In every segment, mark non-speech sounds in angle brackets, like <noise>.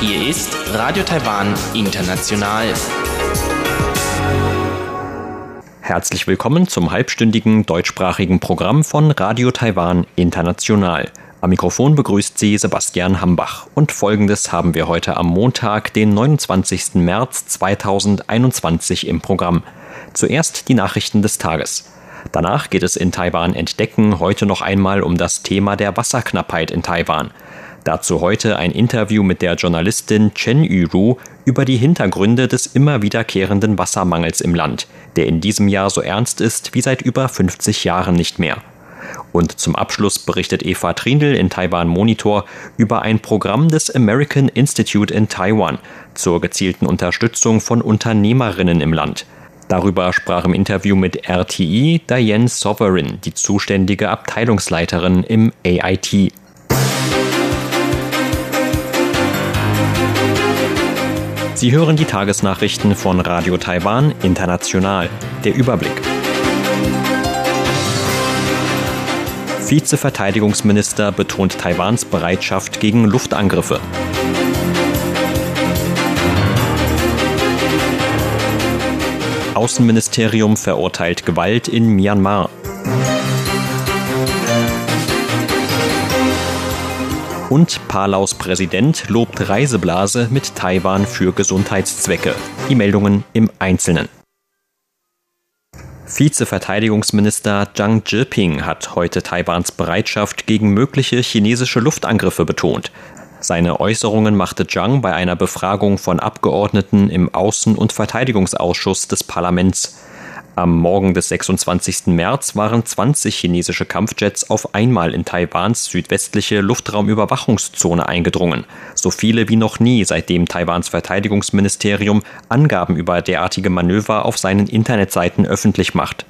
Hier ist Radio Taiwan International. Herzlich willkommen zum halbstündigen deutschsprachigen Programm von Radio Taiwan International. Am Mikrofon begrüßt Sie Sebastian Hambach. Und folgendes haben wir heute am Montag, den 29. März 2021 im Programm. Zuerst die Nachrichten des Tages. Danach geht es in Taiwan entdecken heute noch einmal um das Thema der Wasserknappheit in Taiwan. Dazu heute ein Interview mit der Journalistin Chen Yuru über die Hintergründe des immer wiederkehrenden Wassermangels im Land, der in diesem Jahr so ernst ist wie seit über 50 Jahren nicht mehr. Und zum Abschluss berichtet Eva Trindl in Taiwan Monitor über ein Programm des American Institute in Taiwan zur gezielten Unterstützung von Unternehmerinnen im Land. Darüber sprach im Interview mit RTI Diane Sovereign, die zuständige Abteilungsleiterin im AIT. Sie hören die Tagesnachrichten von Radio Taiwan International. Der Überblick. Vizeverteidigungsminister betont Taiwans Bereitschaft gegen Luftangriffe. Außenministerium verurteilt Gewalt in Myanmar. Und Palaus Präsident lobt Reiseblase mit Taiwan für Gesundheitszwecke. Die Meldungen im Einzelnen. Vizeverteidigungsminister Zhang Zhiping hat heute Taiwans Bereitschaft gegen mögliche chinesische Luftangriffe betont. Seine Äußerungen machte Zhang bei einer Befragung von Abgeordneten im Außen- und Verteidigungsausschuss des Parlaments. Am Morgen des 26. März waren 20 chinesische Kampfjets auf einmal in Taiwans südwestliche Luftraumüberwachungszone eingedrungen. So viele wie noch nie, seitdem Taiwans Verteidigungsministerium Angaben über derartige Manöver auf seinen Internetseiten öffentlich macht.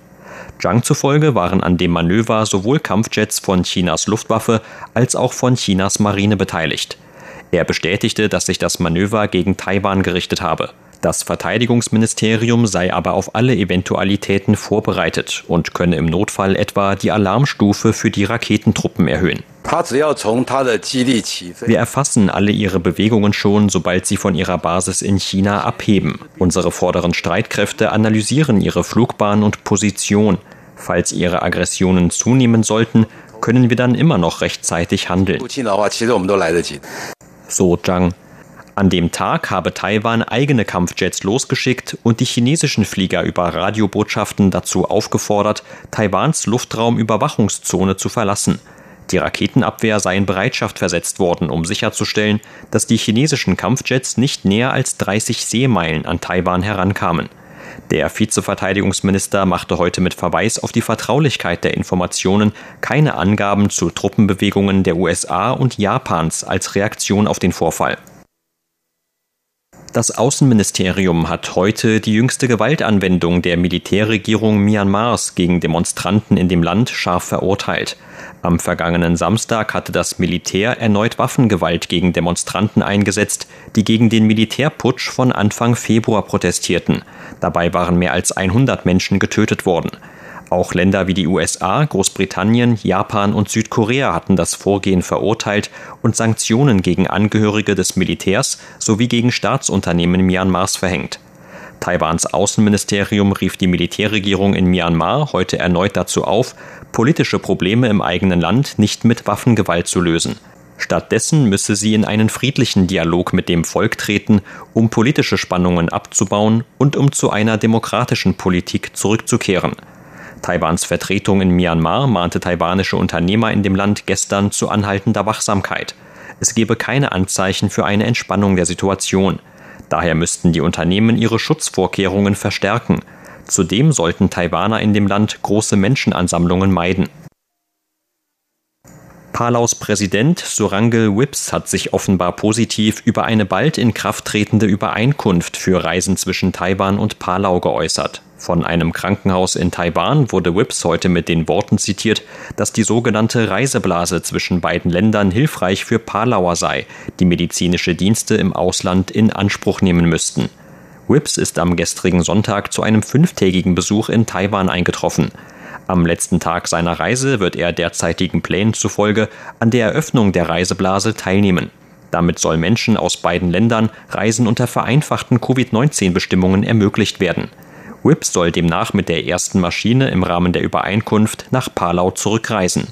Zhang zufolge waren an dem Manöver sowohl Kampfjets von Chinas Luftwaffe als auch von Chinas Marine beteiligt. Er bestätigte, dass sich das Manöver gegen Taiwan gerichtet habe. Das Verteidigungsministerium sei aber auf alle Eventualitäten vorbereitet und könne im Notfall etwa die Alarmstufe für die Raketentruppen erhöhen. Wir erfassen alle ihre Bewegungen schon, sobald sie von ihrer Basis in China abheben. Unsere vorderen Streitkräfte analysieren ihre Flugbahn und Position. Falls ihre Aggressionen zunehmen sollten, können wir dann immer noch rechtzeitig handeln. So Zhang. An dem Tag habe Taiwan eigene Kampfjets losgeschickt und die chinesischen Flieger über Radiobotschaften dazu aufgefordert, Taiwans Luftraumüberwachungszone zu verlassen. Die Raketenabwehr sei in Bereitschaft versetzt worden, um sicherzustellen, dass die chinesischen Kampfjets nicht näher als 30 Seemeilen an Taiwan herankamen. Der Vizeverteidigungsminister machte heute mit Verweis auf die Vertraulichkeit der Informationen keine Angaben zu Truppenbewegungen der USA und Japans als Reaktion auf den Vorfall. Das Außenministerium hat heute die jüngste Gewaltanwendung der Militärregierung Myanmars gegen Demonstranten in dem Land scharf verurteilt. Am vergangenen Samstag hatte das Militär erneut Waffengewalt gegen Demonstranten eingesetzt, die gegen den Militärputsch von Anfang Februar protestierten. Dabei waren mehr als 100 Menschen getötet worden. Auch Länder wie die USA, Großbritannien, Japan und Südkorea hatten das Vorgehen verurteilt und Sanktionen gegen Angehörige des Militärs sowie gegen Staatsunternehmen Myanmars verhängt. Taiwans Außenministerium rief die Militärregierung in Myanmar heute erneut dazu auf, politische Probleme im eigenen Land nicht mit Waffengewalt zu lösen. Stattdessen müsse sie in einen friedlichen Dialog mit dem Volk treten, um politische Spannungen abzubauen und um zu einer demokratischen Politik zurückzukehren. Taiwans Vertretung in Myanmar mahnte taiwanische Unternehmer in dem Land gestern zu anhaltender Wachsamkeit. Es gebe keine Anzeichen für eine Entspannung der Situation. Daher müssten die Unternehmen ihre Schutzvorkehrungen verstärken. Zudem sollten Taiwaner in dem Land große Menschenansammlungen meiden. Palaus Präsident Surangel Whips hat sich offenbar positiv über eine bald in Kraft tretende Übereinkunft für Reisen zwischen Taiwan und Palau geäußert. Von einem Krankenhaus in Taiwan wurde Whips heute mit den Worten zitiert, dass die sogenannte Reiseblase zwischen beiden Ländern hilfreich für Palauer sei, die medizinische Dienste im Ausland in Anspruch nehmen müssten. Whips ist am gestrigen Sonntag zu einem fünftägigen Besuch in Taiwan eingetroffen. Am letzten Tag seiner Reise wird er derzeitigen Plänen zufolge an der Eröffnung der Reiseblase teilnehmen. Damit soll Menschen aus beiden Ländern Reisen unter vereinfachten Covid-19-Bestimmungen ermöglicht werden. Whip soll demnach mit der ersten Maschine im Rahmen der Übereinkunft nach Palau zurückreisen.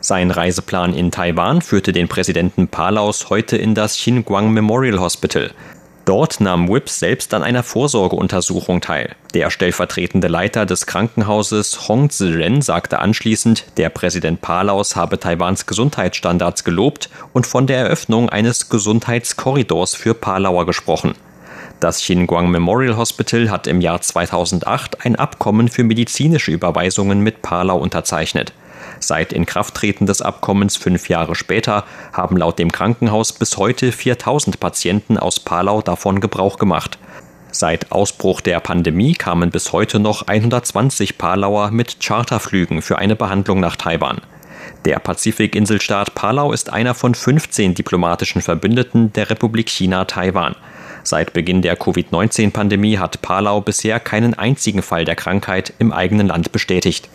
Sein Reiseplan in Taiwan führte den Präsidenten Palaus heute in das Xinguang Memorial Hospital. Dort nahm Whips selbst an einer Vorsorgeuntersuchung teil. Der stellvertretende Leiter des Krankenhauses Hong Ziren sagte anschließend, der Präsident Palaus habe Taiwans Gesundheitsstandards gelobt und von der Eröffnung eines Gesundheitskorridors für Palauer gesprochen. Das Xinguang Memorial Hospital hat im Jahr 2008 ein Abkommen für medizinische Überweisungen mit Palau unterzeichnet. Seit Inkrafttreten des Abkommens fünf Jahre später haben laut dem Krankenhaus bis heute 4000 Patienten aus Palau davon Gebrauch gemacht. Seit Ausbruch der Pandemie kamen bis heute noch 120 Palauer mit Charterflügen für eine Behandlung nach Taiwan. Der Pazifikinselstaat Palau ist einer von 15 diplomatischen Verbündeten der Republik China Taiwan. Seit Beginn der Covid-19-Pandemie hat Palau bisher keinen einzigen Fall der Krankheit im eigenen Land bestätigt.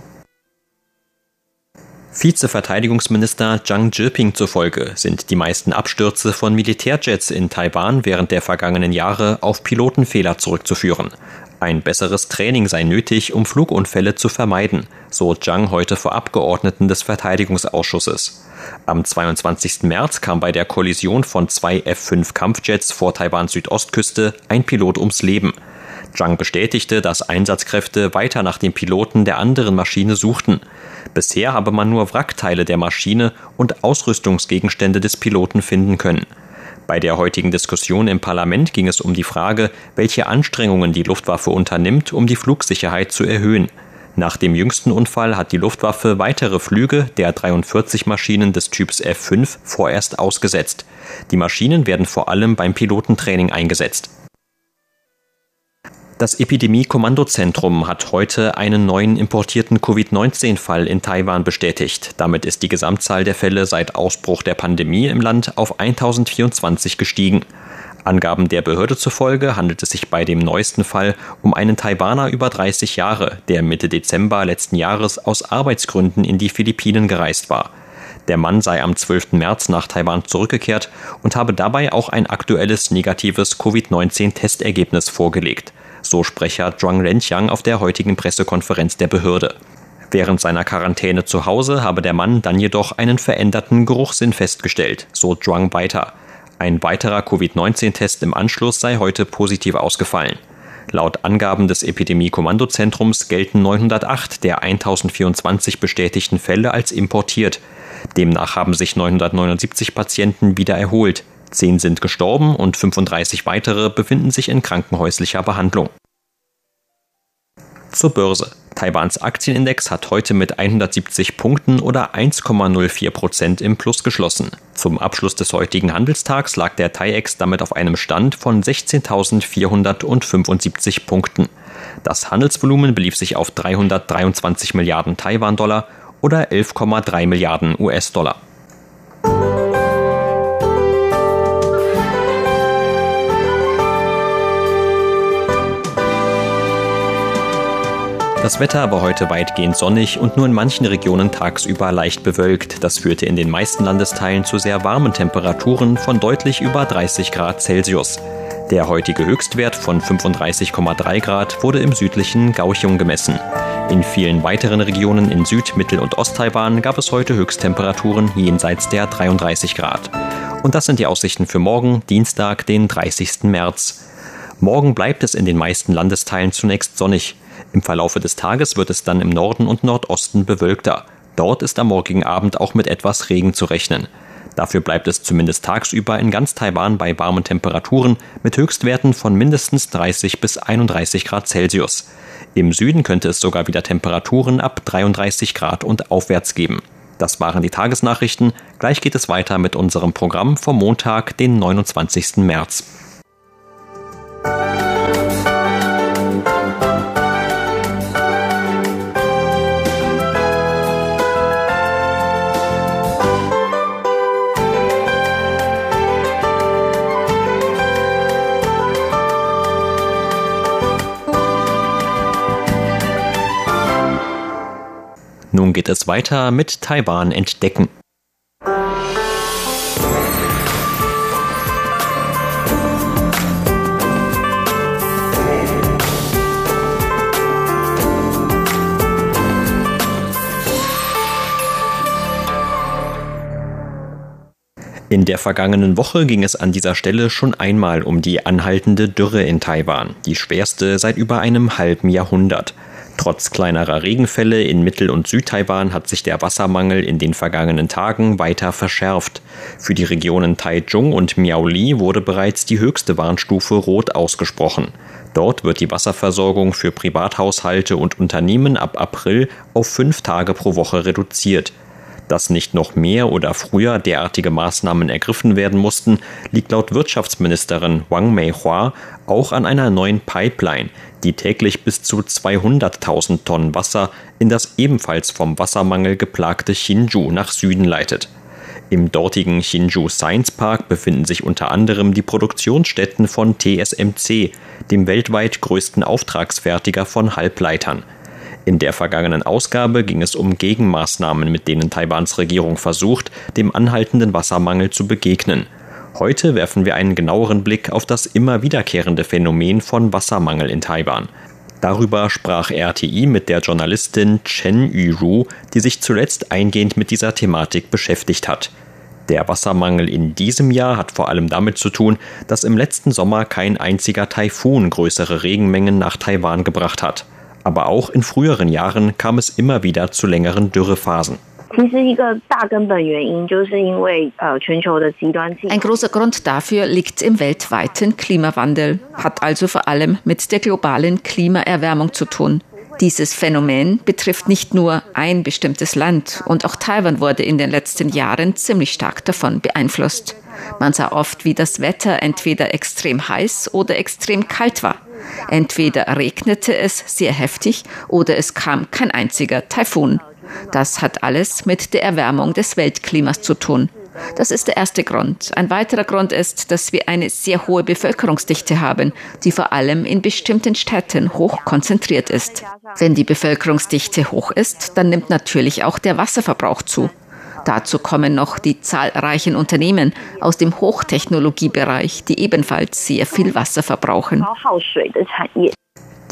Vizeverteidigungsminister Zhang Jiping zufolge sind die meisten Abstürze von Militärjets in Taiwan während der vergangenen Jahre auf Pilotenfehler zurückzuführen. Ein besseres Training sei nötig, um Flugunfälle zu vermeiden, so Zhang heute vor Abgeordneten des Verteidigungsausschusses. Am 22. März kam bei der Kollision von zwei F-5 Kampfjets vor Taiwans Südostküste ein Pilot ums Leben. Zhang bestätigte, dass Einsatzkräfte weiter nach dem Piloten der anderen Maschine suchten. Bisher habe man nur Wrackteile der Maschine und Ausrüstungsgegenstände des Piloten finden können. Bei der heutigen Diskussion im Parlament ging es um die Frage, welche Anstrengungen die Luftwaffe unternimmt, um die Flugsicherheit zu erhöhen. Nach dem jüngsten Unfall hat die Luftwaffe weitere Flüge der 43 Maschinen des Typs F5 vorerst ausgesetzt. Die Maschinen werden vor allem beim Pilotentraining eingesetzt. Das Epidemie-Kommandozentrum hat heute einen neuen importierten Covid-19-Fall in Taiwan bestätigt. Damit ist die Gesamtzahl der Fälle seit Ausbruch der Pandemie im Land auf 1024 gestiegen. Angaben der Behörde zufolge handelt es sich bei dem neuesten Fall um einen Taiwaner über 30 Jahre, der Mitte Dezember letzten Jahres aus Arbeitsgründen in die Philippinen gereist war. Der Mann sei am 12. März nach Taiwan zurückgekehrt und habe dabei auch ein aktuelles negatives Covid-19-Testergebnis vorgelegt so Sprecher Zhuang Renqiang auf der heutigen Pressekonferenz der Behörde. Während seiner Quarantäne zu Hause habe der Mann dann jedoch einen veränderten Geruchssinn festgestellt, so Zhuang weiter. Ein weiterer Covid-19-Test im Anschluss sei heute positiv ausgefallen. Laut Angaben des Epidemie-Kommandozentrums gelten 908 der 1024 bestätigten Fälle als importiert. Demnach haben sich 979 Patienten wieder erholt. Zehn sind gestorben und 35 weitere befinden sich in krankenhäuslicher Behandlung. Zur Börse. Taiwans Aktienindex hat heute mit 170 Punkten oder 1,04 Prozent im Plus geschlossen. Zum Abschluss des heutigen Handelstags lag der TAIEX damit auf einem Stand von 16.475 Punkten. Das Handelsvolumen belief sich auf 323 Milliarden Taiwan-Dollar oder 11,3 Milliarden US-Dollar. Das Wetter war heute weitgehend sonnig und nur in manchen Regionen tagsüber leicht bewölkt. Das führte in den meisten Landesteilen zu sehr warmen Temperaturen von deutlich über 30 Grad Celsius. Der heutige Höchstwert von 35,3 Grad wurde im südlichen Gauchung gemessen. In vielen weiteren Regionen in Süd-, Mittel- und Osttaiwan gab es heute Höchsttemperaturen jenseits der 33 Grad. Und das sind die Aussichten für morgen, Dienstag, den 30. März. Morgen bleibt es in den meisten Landesteilen zunächst sonnig. Im Verlaufe des Tages wird es dann im Norden und Nordosten bewölkter. Dort ist am morgigen Abend auch mit etwas Regen zu rechnen. Dafür bleibt es zumindest tagsüber in ganz Taiwan bei warmen Temperaturen mit Höchstwerten von mindestens 30 bis 31 Grad Celsius. Im Süden könnte es sogar wieder Temperaturen ab 33 Grad und aufwärts geben. Das waren die Tagesnachrichten. Gleich geht es weiter mit unserem Programm vom Montag, den 29. März. Nun geht es weiter mit Taiwan entdecken. In der vergangenen Woche ging es an dieser Stelle schon einmal um die anhaltende Dürre in Taiwan, die schwerste seit über einem halben Jahrhundert. Trotz kleinerer Regenfälle in Mittel- und Südtaiwan hat sich der Wassermangel in den vergangenen Tagen weiter verschärft. Für die Regionen Taichung und Miaoli wurde bereits die höchste Warnstufe rot ausgesprochen. Dort wird die Wasserversorgung für Privathaushalte und Unternehmen ab April auf fünf Tage pro Woche reduziert. Dass nicht noch mehr oder früher derartige Maßnahmen ergriffen werden mussten, liegt laut Wirtschaftsministerin Wang Meihua auch an einer neuen Pipeline, die täglich bis zu 200.000 Tonnen Wasser in das ebenfalls vom Wassermangel geplagte Hsinchu nach Süden leitet. Im dortigen Hsinchu Science Park befinden sich unter anderem die Produktionsstätten von TSMC, dem weltweit größten Auftragsfertiger von Halbleitern. In der vergangenen Ausgabe ging es um Gegenmaßnahmen, mit denen Taiwans Regierung versucht, dem anhaltenden Wassermangel zu begegnen. Heute werfen wir einen genaueren Blick auf das immer wiederkehrende Phänomen von Wassermangel in Taiwan. Darüber sprach RTI mit der Journalistin Chen Yuru, die sich zuletzt eingehend mit dieser Thematik beschäftigt hat. Der Wassermangel in diesem Jahr hat vor allem damit zu tun, dass im letzten Sommer kein einziger Taifun größere Regenmengen nach Taiwan gebracht hat aber auch in früheren Jahren kam es immer wieder zu längeren Dürrephasen. Ein großer Grund dafür liegt im weltweiten Klimawandel, hat also vor allem mit der globalen Klimaerwärmung zu tun. Dieses Phänomen betrifft nicht nur ein bestimmtes Land und auch Taiwan wurde in den letzten Jahren ziemlich stark davon beeinflusst. Man sah oft, wie das Wetter entweder extrem heiß oder extrem kalt war. Entweder regnete es sehr heftig oder es kam kein einziger Taifun. Das hat alles mit der Erwärmung des Weltklimas zu tun. Das ist der erste Grund. Ein weiterer Grund ist, dass wir eine sehr hohe Bevölkerungsdichte haben, die vor allem in bestimmten Städten hoch konzentriert ist. Wenn die Bevölkerungsdichte hoch ist, dann nimmt natürlich auch der Wasserverbrauch zu. Dazu kommen noch die zahlreichen Unternehmen aus dem Hochtechnologiebereich, die ebenfalls sehr viel Wasser verbrauchen.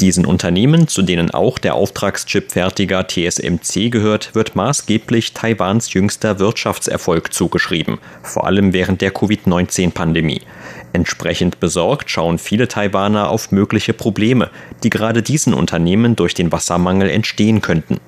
Diesen Unternehmen, zu denen auch der Auftragschipfertiger TSMC gehört, wird maßgeblich Taiwans jüngster Wirtschaftserfolg zugeschrieben, vor allem während der Covid-19-Pandemie. Entsprechend besorgt schauen viele Taiwaner auf mögliche Probleme, die gerade diesen Unternehmen durch den Wassermangel entstehen könnten.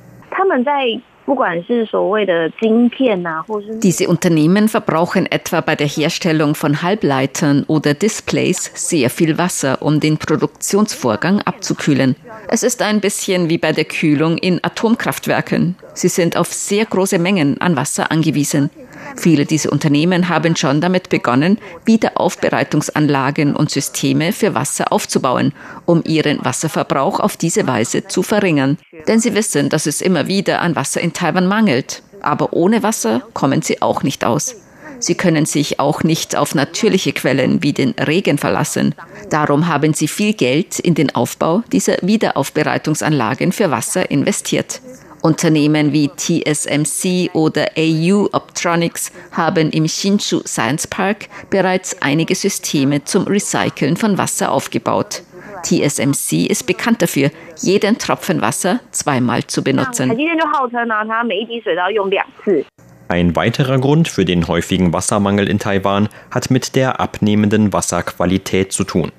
Diese Unternehmen verbrauchen etwa bei der Herstellung von Halbleitern oder Displays sehr viel Wasser, um den Produktionsvorgang abzukühlen. Es ist ein bisschen wie bei der Kühlung in Atomkraftwerken. Sie sind auf sehr große Mengen an Wasser angewiesen. Viele dieser Unternehmen haben schon damit begonnen, Wiederaufbereitungsanlagen und Systeme für Wasser aufzubauen, um ihren Wasserverbrauch auf diese Weise zu verringern. Denn sie wissen, dass es immer wieder an Wasser in Taiwan mangelt. Aber ohne Wasser kommen sie auch nicht aus. Sie können sich auch nicht auf natürliche Quellen wie den Regen verlassen. Darum haben sie viel Geld in den Aufbau dieser Wiederaufbereitungsanlagen für Wasser investiert. Unternehmen wie TSMC oder AU Optronics haben im Hsinchu Science Park bereits einige Systeme zum Recyceln von Wasser aufgebaut. TSMC ist bekannt dafür, jeden Tropfen Wasser zweimal zu benutzen. Ein weiterer Grund für den häufigen Wassermangel in Taiwan hat mit der abnehmenden Wasserqualität zu tun.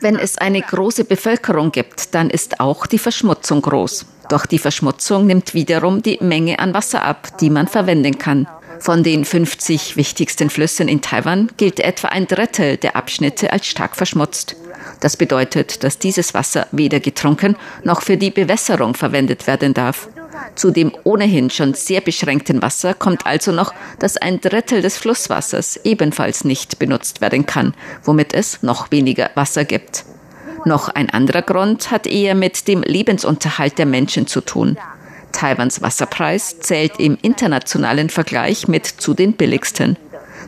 Wenn es eine große Bevölkerung gibt, dann ist auch die Verschmutzung groß. Doch die Verschmutzung nimmt wiederum die Menge an Wasser ab, die man verwenden kann. Von den 50 wichtigsten Flüssen in Taiwan gilt etwa ein Drittel der Abschnitte als stark verschmutzt. Das bedeutet, dass dieses Wasser weder getrunken noch für die Bewässerung verwendet werden darf. Zu dem ohnehin schon sehr beschränkten Wasser kommt also noch, dass ein Drittel des Flusswassers ebenfalls nicht benutzt werden kann, womit es noch weniger Wasser gibt. Noch ein anderer Grund hat eher mit dem Lebensunterhalt der Menschen zu tun. Taiwans Wasserpreis zählt im internationalen Vergleich mit zu den billigsten.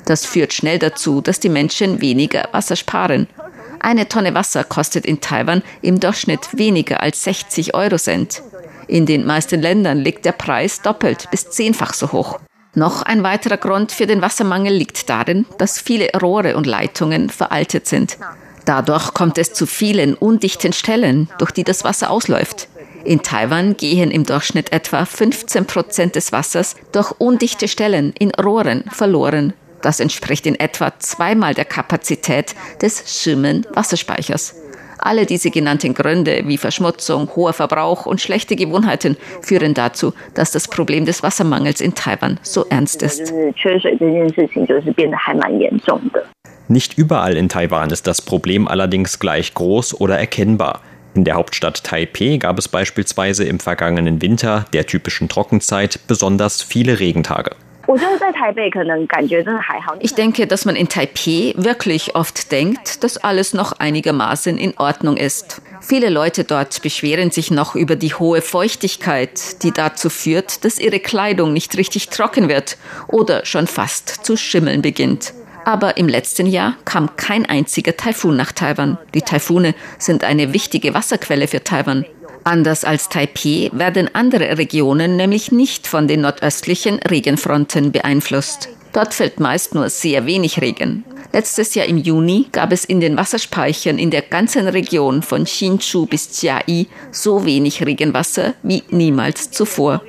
Das führt schnell dazu, dass die Menschen weniger Wasser sparen. Eine Tonne Wasser kostet in Taiwan im Durchschnitt weniger als 60 Euro Cent. In den meisten Ländern liegt der Preis doppelt bis zehnfach so hoch. Noch ein weiterer Grund für den Wassermangel liegt darin, dass viele Rohre und Leitungen veraltet sind. Dadurch kommt es zu vielen undichten Stellen, durch die das Wasser ausläuft. In Taiwan gehen im Durchschnitt etwa 15 Prozent des Wassers durch undichte Stellen in Rohren verloren. Das entspricht in etwa zweimal der Kapazität des Schimmen Wasserspeichers. Alle diese genannten Gründe wie Verschmutzung, hoher Verbrauch und schlechte Gewohnheiten führen dazu, dass das Problem des Wassermangels in Taiwan so ernst ist. Nicht überall in Taiwan ist das Problem allerdings gleich groß oder erkennbar. In der Hauptstadt Taipeh gab es beispielsweise im vergangenen Winter, der typischen Trockenzeit, besonders viele Regentage. Ich denke, dass man in Taipei wirklich oft denkt, dass alles noch einigermaßen in Ordnung ist. Viele Leute dort beschweren sich noch über die hohe Feuchtigkeit, die dazu führt, dass ihre Kleidung nicht richtig trocken wird oder schon fast zu schimmeln beginnt. Aber im letzten Jahr kam kein einziger Taifun nach Taiwan. Die Taifune sind eine wichtige Wasserquelle für Taiwan. Anders als Taipei werden andere Regionen nämlich nicht von den nordöstlichen Regenfronten beeinflusst. Dort fällt meist nur sehr wenig Regen. Letztes Jahr im Juni gab es in den Wasserspeichern in der ganzen Region von Hsinchu bis Chiayi so wenig Regenwasser wie niemals zuvor.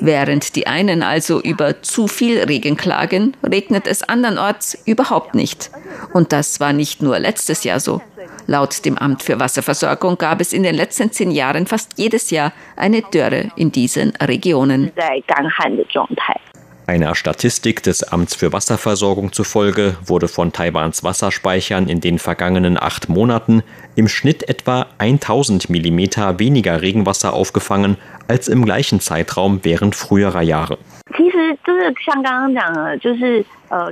Während die einen also über zu viel Regen klagen, regnet es andernorts überhaupt nicht. Und das war nicht nur letztes Jahr so. Laut dem Amt für Wasserversorgung gab es in den letzten zehn Jahren fast jedes Jahr eine Dürre in diesen Regionen. Einer Statistik des Amts für Wasserversorgung zufolge wurde von Taiwans Wasserspeichern in den vergangenen acht Monaten im Schnitt etwa 1000 Millimeter weniger Regenwasser aufgefangen als im gleichen Zeitraum während früherer Jahre.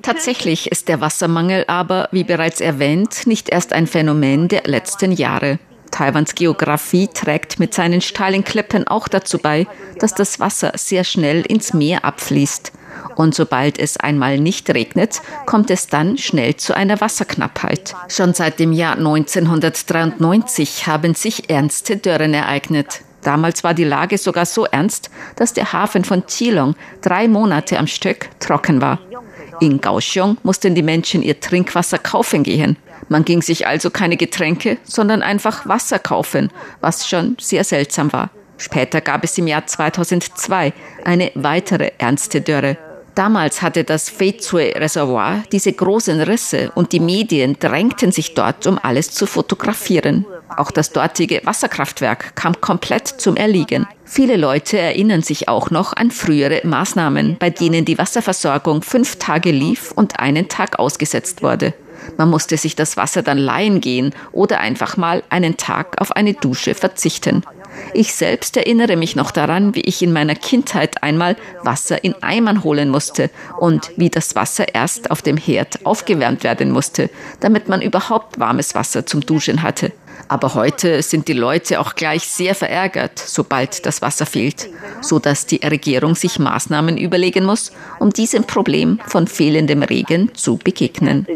Tatsächlich ist der Wassermangel aber, wie bereits erwähnt, nicht erst ein Phänomen der letzten Jahre. Taiwans Geografie trägt mit seinen steilen Klippen auch dazu bei, dass das Wasser sehr schnell ins Meer abfließt. Und sobald es einmal nicht regnet, kommt es dann schnell zu einer Wasserknappheit. Schon seit dem Jahr 1993 haben sich ernste Dürren ereignet. Damals war die Lage sogar so ernst, dass der Hafen von Chilong drei Monate am Stück trocken war. In Kaohsiung mussten die Menschen ihr Trinkwasser kaufen gehen. Man ging sich also keine Getränke, sondern einfach Wasser kaufen, was schon sehr seltsam war. Später gab es im Jahr 2002 eine weitere ernste Dürre. Damals hatte das Feizue-Reservoir diese großen Risse und die Medien drängten sich dort, um alles zu fotografieren. Auch das dortige Wasserkraftwerk kam komplett zum Erliegen. Viele Leute erinnern sich auch noch an frühere Maßnahmen, bei denen die Wasserversorgung fünf Tage lief und einen Tag ausgesetzt wurde. Man musste sich das Wasser dann leihen gehen oder einfach mal einen Tag auf eine Dusche verzichten. Ich selbst erinnere mich noch daran, wie ich in meiner Kindheit einmal Wasser in Eimern holen musste und wie das Wasser erst auf dem Herd aufgewärmt werden musste, damit man überhaupt warmes Wasser zum Duschen hatte. Aber heute sind die Leute auch gleich sehr verärgert, sobald das Wasser fehlt, so dass die Regierung sich Maßnahmen überlegen muss, um diesem Problem von fehlendem Regen zu begegnen.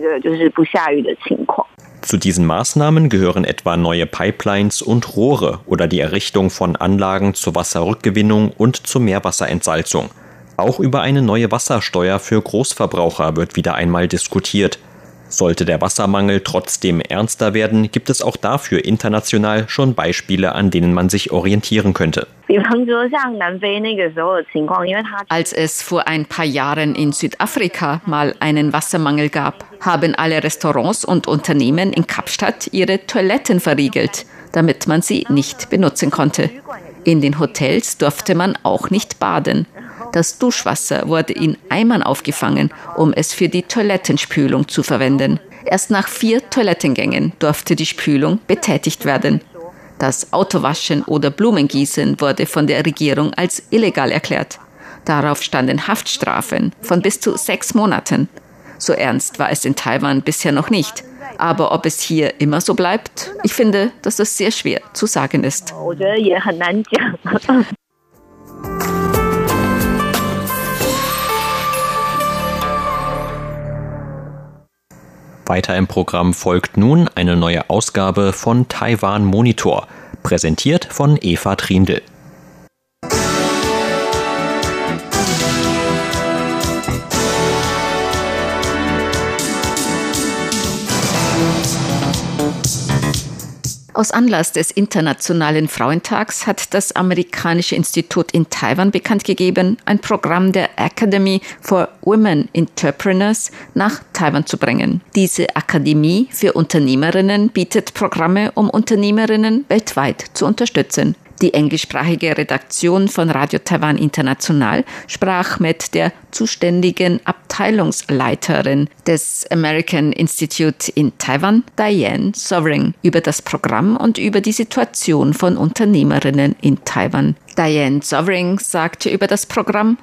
Zu diesen Maßnahmen gehören etwa neue Pipelines und Rohre oder die Errichtung von Anlagen zur Wasserrückgewinnung und zur Meerwasserentsalzung. Auch über eine neue Wassersteuer für Großverbraucher wird wieder einmal diskutiert. Sollte der Wassermangel trotzdem ernster werden, gibt es auch dafür international schon Beispiele, an denen man sich orientieren könnte. Als es vor ein paar Jahren in Südafrika mal einen Wassermangel gab, haben alle Restaurants und Unternehmen in Kapstadt ihre Toiletten verriegelt, damit man sie nicht benutzen konnte. In den Hotels durfte man auch nicht baden. Das Duschwasser wurde in Eimern aufgefangen, um es für die Toilettenspülung zu verwenden. Erst nach vier Toilettengängen durfte die Spülung betätigt werden. Das Autowaschen oder Blumengießen wurde von der Regierung als illegal erklärt. Darauf standen Haftstrafen von bis zu sechs Monaten. So ernst war es in Taiwan bisher noch nicht. Aber ob es hier immer so bleibt, ich finde, dass das sehr schwer zu sagen ist. <laughs> Weiter im Programm folgt nun eine neue Ausgabe von Taiwan Monitor, präsentiert von Eva Trindl. Aus Anlass des Internationalen Frauentags hat das amerikanische Institut in Taiwan bekannt gegeben, ein Programm der Academy for Women Entrepreneurs nach Taiwan zu bringen. Diese Akademie für Unternehmerinnen bietet Programme, um Unternehmerinnen weltweit zu unterstützen. Die englischsprachige Redaktion von Radio Taiwan International sprach mit der zuständigen Abteilungsleiterin des American Institute in Taiwan, Diane Sovereign, über das Programm und über die Situation von Unternehmerinnen in Taiwan. Diane Sovereign sagte über das Programm,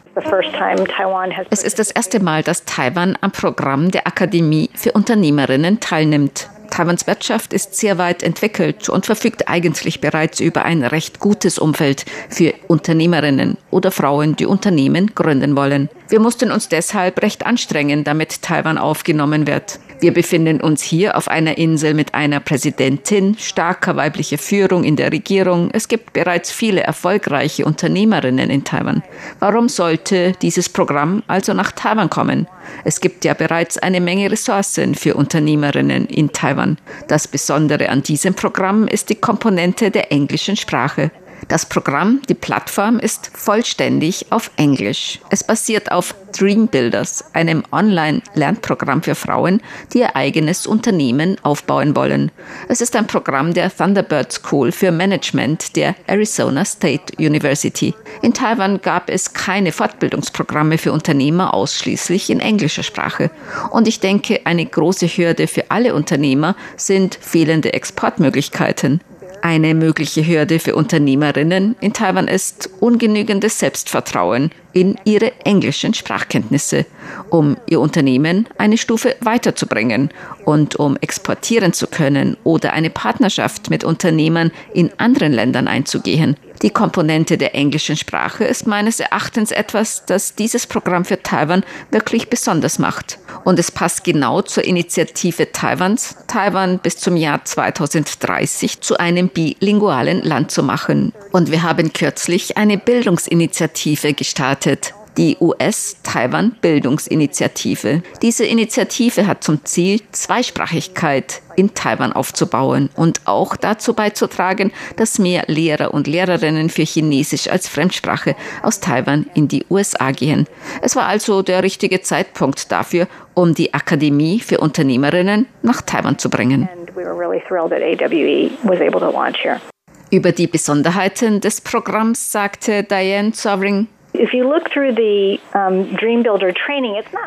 es ist das erste Mal, dass Taiwan am Programm der Akademie für Unternehmerinnen teilnimmt. Taiwans Wirtschaft ist sehr weit entwickelt und verfügt eigentlich bereits über ein recht gutes Umfeld für Unternehmerinnen oder Frauen, die Unternehmen gründen wollen. Wir mussten uns deshalb recht anstrengen, damit Taiwan aufgenommen wird. Wir befinden uns hier auf einer Insel mit einer Präsidentin, starker weiblicher Führung in der Regierung. Es gibt bereits viele erfolgreiche Unternehmerinnen in Taiwan. Warum sollte dieses Programm also nach Taiwan kommen? Es gibt ja bereits eine Menge Ressourcen für Unternehmerinnen in Taiwan. Das Besondere an diesem Programm ist die Komponente der englischen Sprache. Das Programm, die Plattform ist vollständig auf Englisch. Es basiert auf Dream Builders, einem Online-Lernprogramm für Frauen, die ihr eigenes Unternehmen aufbauen wollen. Es ist ein Programm der Thunderbird School für Management der Arizona State University. In Taiwan gab es keine Fortbildungsprogramme für Unternehmer ausschließlich in englischer Sprache. Und ich denke, eine große Hürde für alle Unternehmer sind fehlende Exportmöglichkeiten. Eine mögliche Hürde für Unternehmerinnen in Taiwan ist ungenügendes Selbstvertrauen in ihre englischen Sprachkenntnisse, um ihr Unternehmen eine Stufe weiterzubringen und um exportieren zu können oder eine Partnerschaft mit Unternehmern in anderen Ländern einzugehen. Die Komponente der englischen Sprache ist meines Erachtens etwas, das dieses Programm für Taiwan wirklich besonders macht. Und es passt genau zur Initiative Taiwans, Taiwan bis zum Jahr 2030 zu einem bilingualen Land zu machen. Und wir haben kürzlich eine Bildungsinitiative gestartet die US-Taiwan-Bildungsinitiative. Diese Initiative hat zum Ziel, Zweisprachigkeit in Taiwan aufzubauen und auch dazu beizutragen, dass mehr Lehrer und Lehrerinnen für Chinesisch als Fremdsprache aus Taiwan in die USA gehen. Es war also der richtige Zeitpunkt dafür, um die Akademie für Unternehmerinnen nach Taiwan zu bringen. Über die Besonderheiten des Programms sagte Diane Sovereign,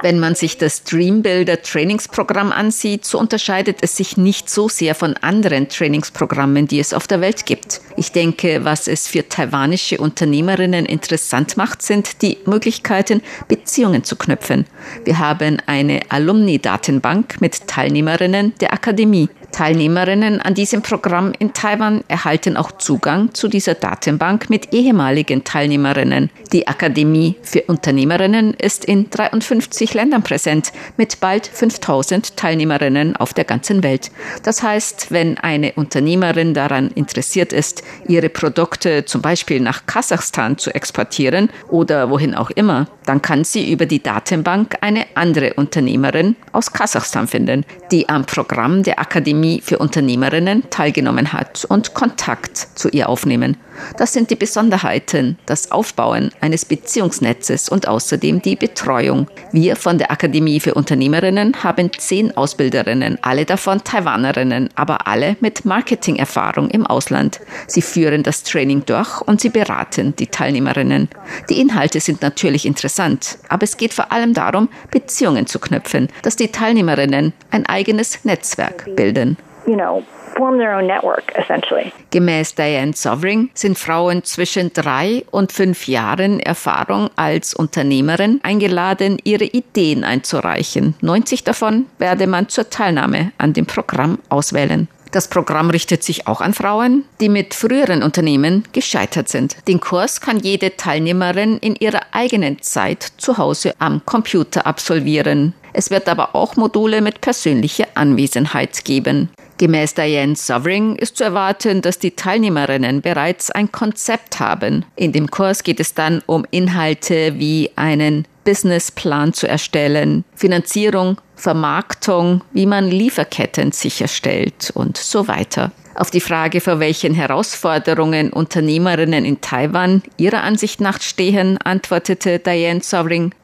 wenn man sich das Dreambuilder Trainingsprogramm ansieht, so unterscheidet es sich nicht so sehr von anderen Trainingsprogrammen, die es auf der Welt gibt. Ich denke, was es für taiwanische Unternehmerinnen interessant macht, sind die Möglichkeiten, Beziehungen zu knüpfen. Wir haben eine Alumni-Datenbank mit Teilnehmerinnen der Akademie. Teilnehmerinnen an diesem Programm in Taiwan erhalten auch Zugang zu dieser Datenbank mit ehemaligen Teilnehmerinnen. Die Akademie für Unternehmerinnen ist in 53 Ländern präsent, mit bald 5000 Teilnehmerinnen auf der ganzen Welt. Das heißt, wenn eine Unternehmerin daran interessiert ist, ihre Produkte zum Beispiel nach Kasachstan zu exportieren oder wohin auch immer, dann kann sie über die Datenbank eine andere Unternehmerin aus Kasachstan finden, die am Programm der Akademie Akademie für Unternehmerinnen teilgenommen hat und Kontakt zu ihr aufnehmen. Das sind die Besonderheiten, das Aufbauen eines Beziehungsnetzes und außerdem die Betreuung. Wir von der Akademie für Unternehmerinnen haben zehn Ausbilderinnen, alle davon Taiwanerinnen, aber alle mit Marketingerfahrung im Ausland. Sie führen das Training durch und sie beraten die Teilnehmerinnen. Die Inhalte sind natürlich interessant, aber es geht vor allem darum, Beziehungen zu knüpfen, dass die Teilnehmerinnen ein eigenes Netzwerk bilden. You know, form their own network, essentially. Gemäß Diane Sovereign sind Frauen zwischen drei und fünf Jahren Erfahrung als Unternehmerin eingeladen, ihre Ideen einzureichen. 90 davon werde man zur Teilnahme an dem Programm auswählen. Das Programm richtet sich auch an Frauen, die mit früheren Unternehmen gescheitert sind. Den Kurs kann jede Teilnehmerin in ihrer eigenen Zeit zu Hause am Computer absolvieren. Es wird aber auch Module mit persönlicher Anwesenheit geben. Gemäß Diane Sovereign ist zu erwarten, dass die Teilnehmerinnen bereits ein Konzept haben. In dem Kurs geht es dann um Inhalte wie einen Businessplan zu erstellen, Finanzierung, Vermarktung, wie man Lieferketten sicherstellt und so weiter. Auf die Frage, vor welchen Herausforderungen Unternehmerinnen in Taiwan ihrer Ansicht nach stehen, antwortete Diane Sovering,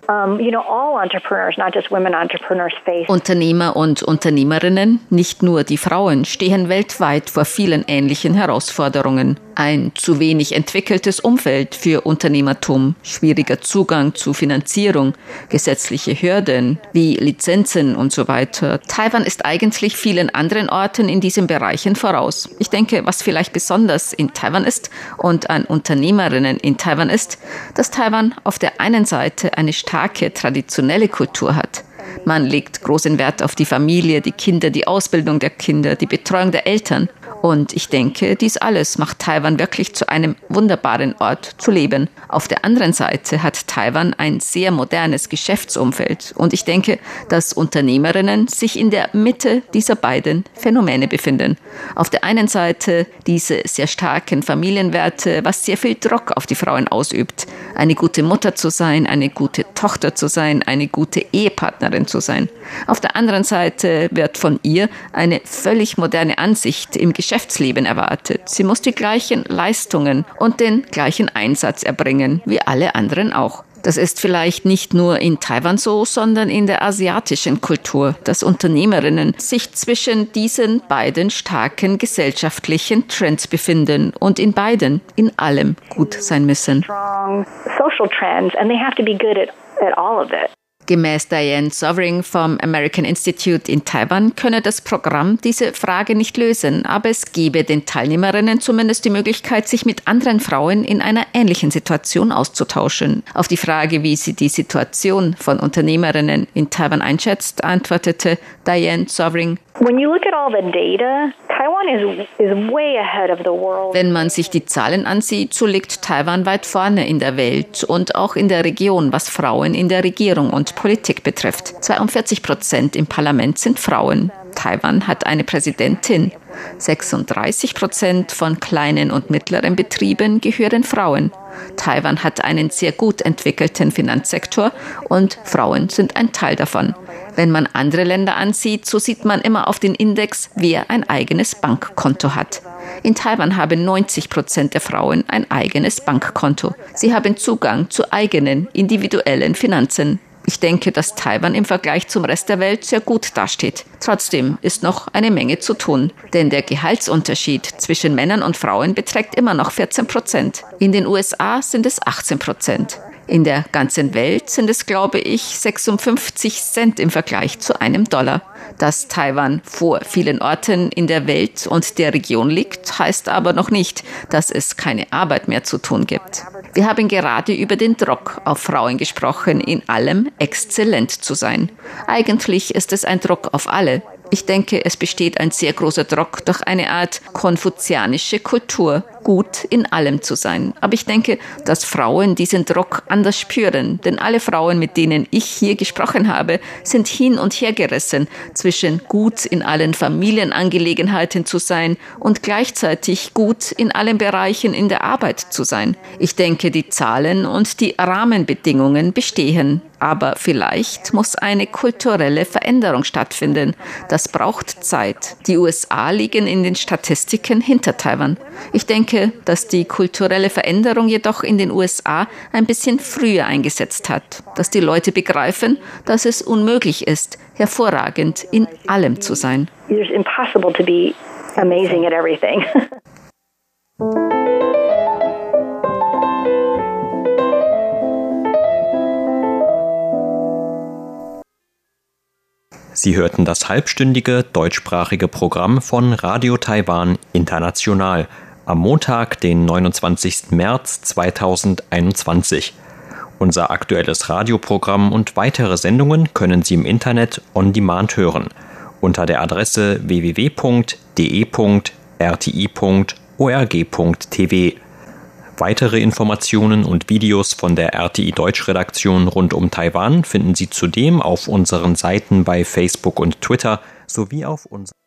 Unternehmer und Unternehmerinnen, nicht nur die Frauen, stehen weltweit vor vielen ähnlichen Herausforderungen. Ein zu wenig entwickeltes Umfeld für Unternehmertum, schwieriger Zugang zu Finanzierung, gesetzliche Hürden wie Lizenzen und so weiter. Taiwan ist eigentlich vielen anderen Orten in diesen Bereichen voraus. Ich denke, was vielleicht besonders in Taiwan ist und an Unternehmerinnen in Taiwan ist, dass Taiwan auf der einen Seite eine starke starke traditionelle Kultur hat. Man legt großen Wert auf die Familie, die Kinder, die Ausbildung der Kinder, die Betreuung der Eltern. Und ich denke, dies alles macht Taiwan wirklich zu einem wunderbaren Ort zu leben. Auf der anderen Seite hat Taiwan ein sehr modernes Geschäftsumfeld. Und ich denke, dass Unternehmerinnen sich in der Mitte dieser beiden Phänomene befinden. Auf der einen Seite diese sehr starken Familienwerte, was sehr viel Druck auf die Frauen ausübt. Eine gute Mutter zu sein, eine gute Tochter zu sein, eine gute Ehepartnerin zu sein. Auf der anderen Seite wird von ihr eine völlig moderne Ansicht im Geschäft Geschäftsleben erwartet. Sie muss die gleichen Leistungen und den gleichen Einsatz erbringen wie alle anderen auch. Das ist vielleicht nicht nur in Taiwan so, sondern in der asiatischen Kultur, dass Unternehmerinnen sich zwischen diesen beiden starken gesellschaftlichen Trends befinden und in beiden, in allem gut sein müssen. Gemäß Diane Sovering vom American Institute in Taiwan könne das Programm diese Frage nicht lösen, aber es gebe den Teilnehmerinnen zumindest die Möglichkeit, sich mit anderen Frauen in einer ähnlichen Situation auszutauschen. Auf die Frage, wie sie die Situation von Unternehmerinnen in Taiwan einschätzt, antwortete Diane Sovering, wenn man sich die Zahlen ansieht, so liegt Taiwan weit vorne in der Welt und auch in der Region, was Frauen in der Regierung und Politik betrifft. 42 Prozent im Parlament sind Frauen. Taiwan hat eine Präsidentin. 36 Prozent von kleinen und mittleren Betrieben gehören Frauen. Taiwan hat einen sehr gut entwickelten Finanzsektor und Frauen sind ein Teil davon. Wenn man andere Länder ansieht, so sieht man immer auf den Index, wer ein eigenes Bankkonto hat. In Taiwan haben 90 Prozent der Frauen ein eigenes Bankkonto. Sie haben Zugang zu eigenen individuellen Finanzen. Ich denke, dass Taiwan im Vergleich zum Rest der Welt sehr gut dasteht. Trotzdem ist noch eine Menge zu tun, denn der Gehaltsunterschied zwischen Männern und Frauen beträgt immer noch 14 Prozent. In den USA sind es 18 Prozent. In der ganzen Welt sind es, glaube ich, 56 Cent im Vergleich zu einem Dollar. Dass Taiwan vor vielen Orten in der Welt und der Region liegt, heißt aber noch nicht, dass es keine Arbeit mehr zu tun gibt. Wir haben gerade über den Druck auf Frauen gesprochen, in allem exzellent zu sein. Eigentlich ist es ein Druck auf alle, ich denke, es besteht ein sehr großer Druck durch eine Art konfuzianische Kultur, gut in allem zu sein. Aber ich denke, dass Frauen diesen Druck anders spüren, denn alle Frauen, mit denen ich hier gesprochen habe, sind hin und her gerissen zwischen gut in allen Familienangelegenheiten zu sein und gleichzeitig gut in allen Bereichen in der Arbeit zu sein. Ich denke, die Zahlen und die Rahmenbedingungen bestehen. Aber vielleicht muss eine kulturelle Veränderung stattfinden. Das braucht Zeit. Die USA liegen in den Statistiken hinter Taiwan. Ich denke, dass die kulturelle Veränderung jedoch in den USA ein bisschen früher eingesetzt hat. Dass die Leute begreifen, dass es unmöglich ist, hervorragend in allem zu sein. It's impossible to be amazing at everything. <laughs> Sie hörten das halbstündige deutschsprachige Programm von Radio Taiwan International am Montag, den 29. März 2021. Unser aktuelles Radioprogramm und weitere Sendungen können Sie im Internet on demand hören unter der Adresse www.de.rti.org.tv. Weitere Informationen und Videos von der RTI Deutschredaktion rund um Taiwan finden Sie zudem auf unseren Seiten bei Facebook und Twitter sowie auf unserer